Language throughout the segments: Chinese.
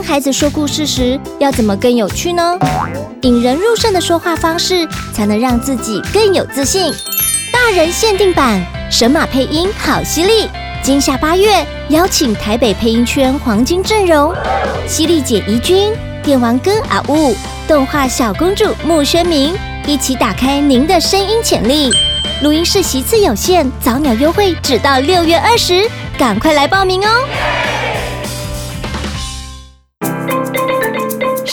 和孩子说故事时，要怎么更有趣呢？引人入胜的说话方式，才能让自己更有自信。大人限定版神马配音好犀利！今夏八月，邀请台北配音圈黄金阵容：犀利姐怡君、电玩哥阿雾、动画小公主穆宣明，一起打开您的声音潜力。录音室席次有限，早鸟优惠只到六月二十，赶快来报名哦！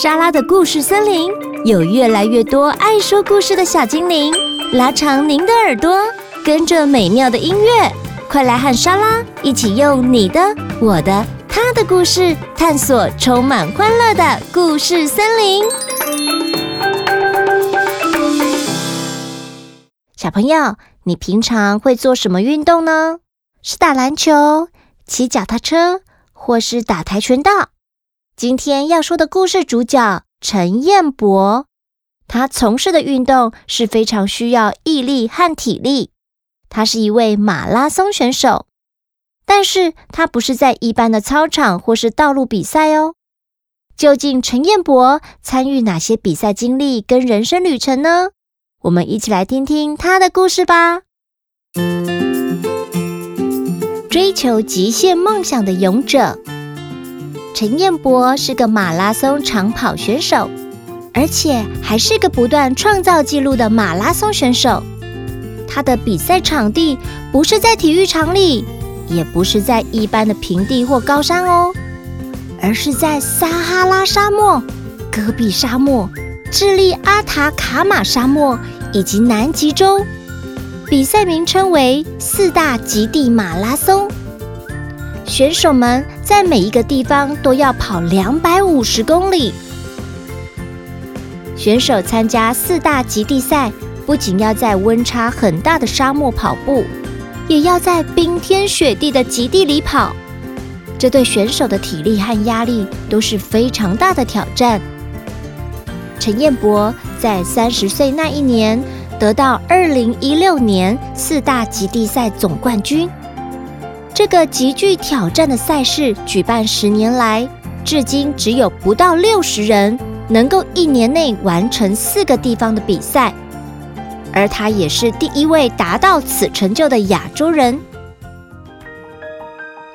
莎拉的故事森林有越来越多爱说故事的小精灵，拉长您的耳朵，跟着美妙的音乐，快来和莎拉一起用你的、我的、他的故事，探索充满欢乐的故事森林。小朋友，你平常会做什么运动呢？是打篮球、骑脚踏车，或是打跆拳道？今天要说的故事主角陈彦博，他从事的运动是非常需要毅力和体力。他是一位马拉松选手，但是他不是在一般的操场或是道路比赛哦。究竟陈彦博参与哪些比赛经历跟人生旅程呢？我们一起来听听他的故事吧。追求极限梦想的勇者陈彦博是个马拉松长跑选手，而且还是个不断创造纪录的马拉松选手。他的比赛场地不是在体育场里，也不是在一般的平地或高山哦，而是在撒哈拉沙漠、戈壁沙漠。智利阿塔卡马沙漠以及南极洲，比赛名称为四大极地马拉松。选手们在每一个地方都要跑两百五十公里。选手参加四大极地赛，不仅要在温差很大的沙漠跑步，也要在冰天雪地的极地里跑。这对选手的体力和压力都是非常大的挑战。陈彦博在三十岁那一年得到二零一六年四大极地赛总冠军。这个极具挑战的赛事举办十年来，至今只有不到六十人能够一年内完成四个地方的比赛，而他也是第一位达到此成就的亚洲人。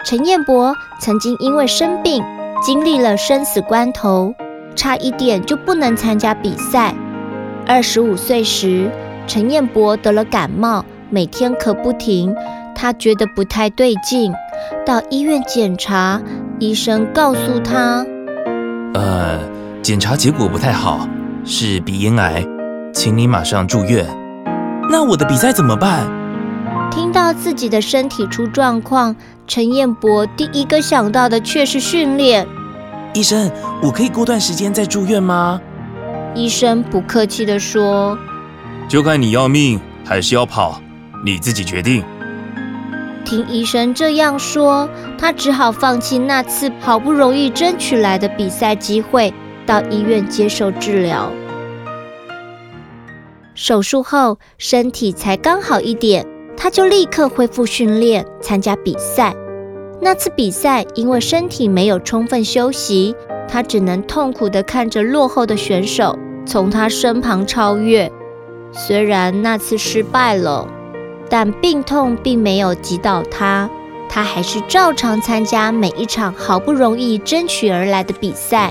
陈彦博曾经因为生病，经历了生死关头。差一点就不能参加比赛。二十五岁时，陈彦博得了感冒，每天咳不停。他觉得不太对劲，到医院检查，医生告诉他：“呃，检查结果不太好，是鼻咽癌，请你马上住院。”那我的比赛怎么办？听到自己的身体出状况，陈彦博第一个想到的却是训练。医生，我可以过段时间再住院吗？医生不客气地说：“就看你要命还是要跑，你自己决定。”听医生这样说，他只好放弃那次好不容易争取来的比赛机会，到医院接受治疗。手术后，身体才刚好一点，他就立刻恢复训练，参加比赛。那次比赛，因为身体没有充分休息，他只能痛苦地看着落后的选手从他身旁超越。虽然那次失败了，但病痛并没有击倒他，他还是照常参加每一场好不容易争取而来的比赛。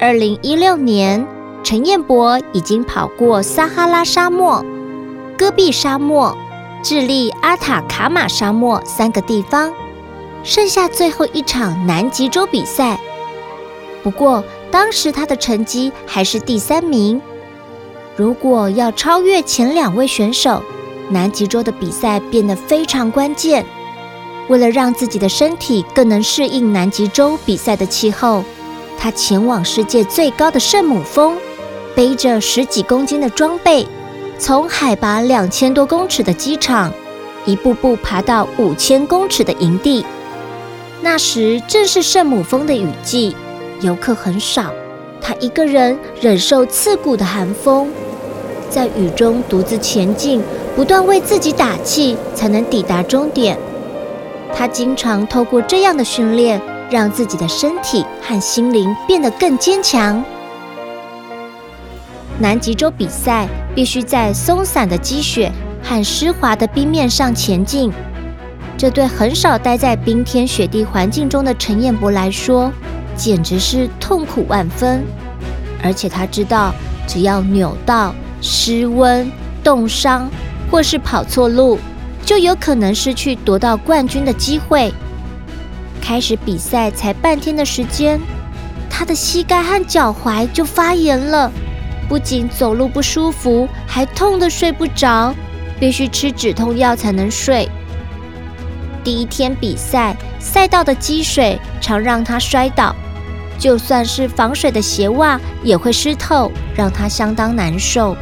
二零一六年，陈彦博已经跑过撒哈拉沙漠、戈壁沙漠、智利阿塔卡马沙漠三个地方。剩下最后一场南极洲比赛，不过当时他的成绩还是第三名。如果要超越前两位选手，南极洲的比赛变得非常关键。为了让自己的身体更能适应南极洲比赛的气候，他前往世界最高的圣母峰，背着十几公斤的装备，从海拔两千多公尺的机场，一步步爬到五千公尺的营地。那时正是圣母峰的雨季，游客很少。他一个人忍受刺骨的寒风，在雨中独自前进，不断为自己打气，才能抵达终点。他经常透过这样的训练，让自己的身体和心灵变得更坚强。南极洲比赛必须在松散的积雪和湿滑的冰面上前进，这对很少待在冰天雪地环境中的陈彦博来说，简直是痛苦万分。而且他知道，只要扭到、失温、冻伤，或是跑错路，就有可能失去夺到冠军的机会。开始比赛才半天的时间，他的膝盖和脚踝就发炎了，不仅走路不舒服，还痛得睡不着，必须吃止痛药才能睡。第一天比赛，赛道的积水常让他摔倒，就算是防水的鞋袜也会湿透，让他相当难受。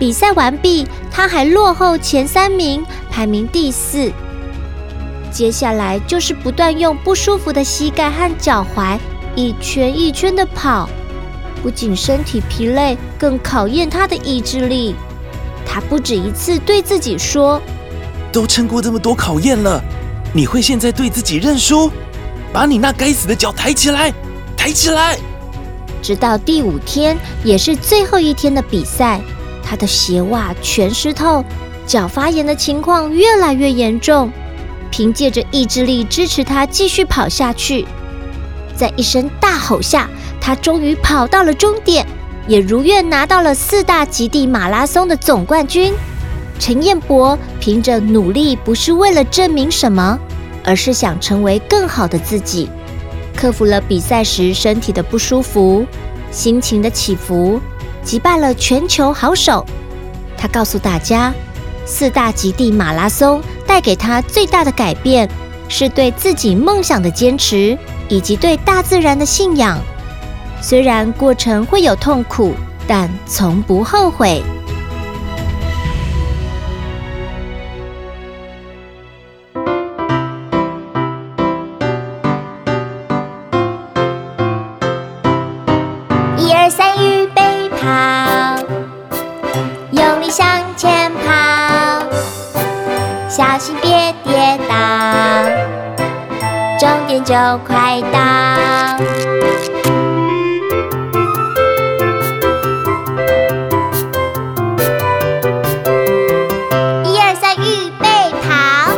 比赛完毕，他还落后前三名，排名第四。接下来就是不断用不舒服的膝盖和脚踝一圈一圈的跑，不仅身体疲累，更考验他的意志力。他不止一次对自己说：“都撑过这么多考验了，你会现在对自己认输？把你那该死的脚抬起来，抬起来！”直到第五天，也是最后一天的比赛，他的鞋袜全湿透，脚发炎的情况越来越严重。凭借着意志力支持他继续跑下去，在一声大吼下，他终于跑到了终点，也如愿拿到了四大极地马拉松的总冠军。陈彦博凭着努力，不是为了证明什么，而是想成为更好的自己，克服了比赛时身体的不舒服、心情的起伏，击败了全球好手。他告诉大家，四大极地马拉松。带给他最大的改变，是对自己梦想的坚持，以及对大自然的信仰。虽然过程会有痛苦，但从不后悔。小心别跌倒，终点就快到。一二三，预备跑，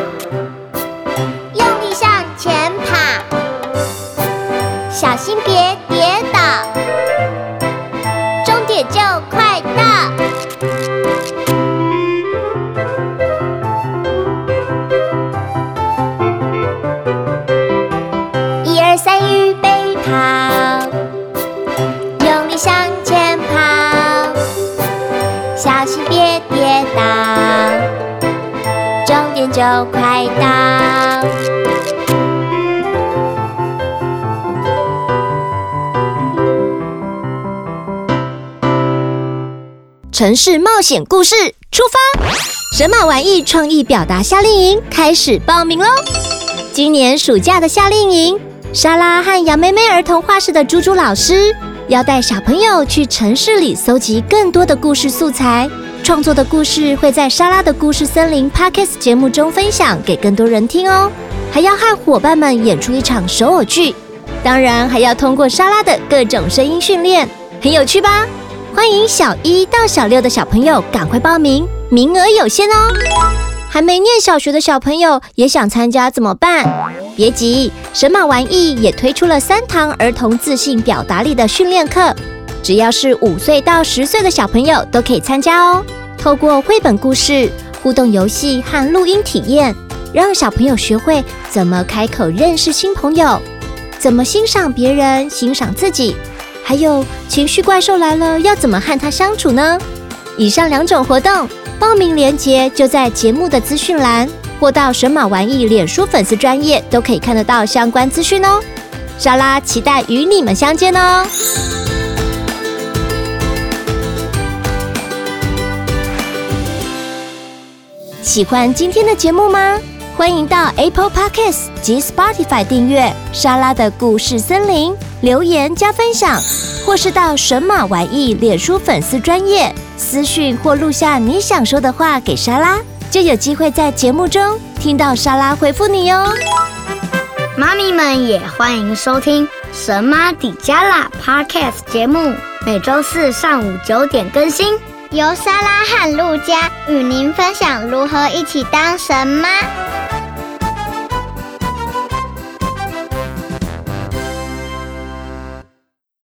用力向前跑，小心别就快到！城市冒险故事出发！神马玩意创意表达夏令营开始报名喽！今年暑假的夏令营，莎拉和杨妹妹儿童画室的猪猪老师要带小朋友去城市里搜集更多的故事素材。创作的故事会在莎拉的故事森林 Podcast 节目中分享给更多人听哦，还要和伙伴们演出一场手偶剧，当然还要通过莎拉的各种声音训练，很有趣吧？欢迎小一到小六的小朋友赶快报名，名额有限哦。还没念小学的小朋友也想参加怎么办？别急，神马玩意也推出了三堂儿童自信表达力的训练课。只要是五岁到十岁的小朋友都可以参加哦。透过绘本故事、互动游戏和录音体验，让小朋友学会怎么开口认识新朋友，怎么欣赏别人、欣赏自己，还有情绪怪兽来了要怎么和他相处呢？以上两种活动报名链接就在节目的资讯栏，或到神马玩意脸书粉丝专页都可以看得到相关资讯哦。莎拉期待与你们相见哦。喜欢今天的节目吗？欢迎到 Apple Podcast 及 Spotify 订阅莎拉的故事森林，留言加分享，或是到神马玩意脸书粉丝专页私讯或录下你想说的话给莎拉，就有机会在节目中听到莎拉回复你哟。妈咪们也欢迎收听《神马底加拉》Podcast 节目，每周四上午九点更新，由莎拉和路加与您分享如何一起当神妈。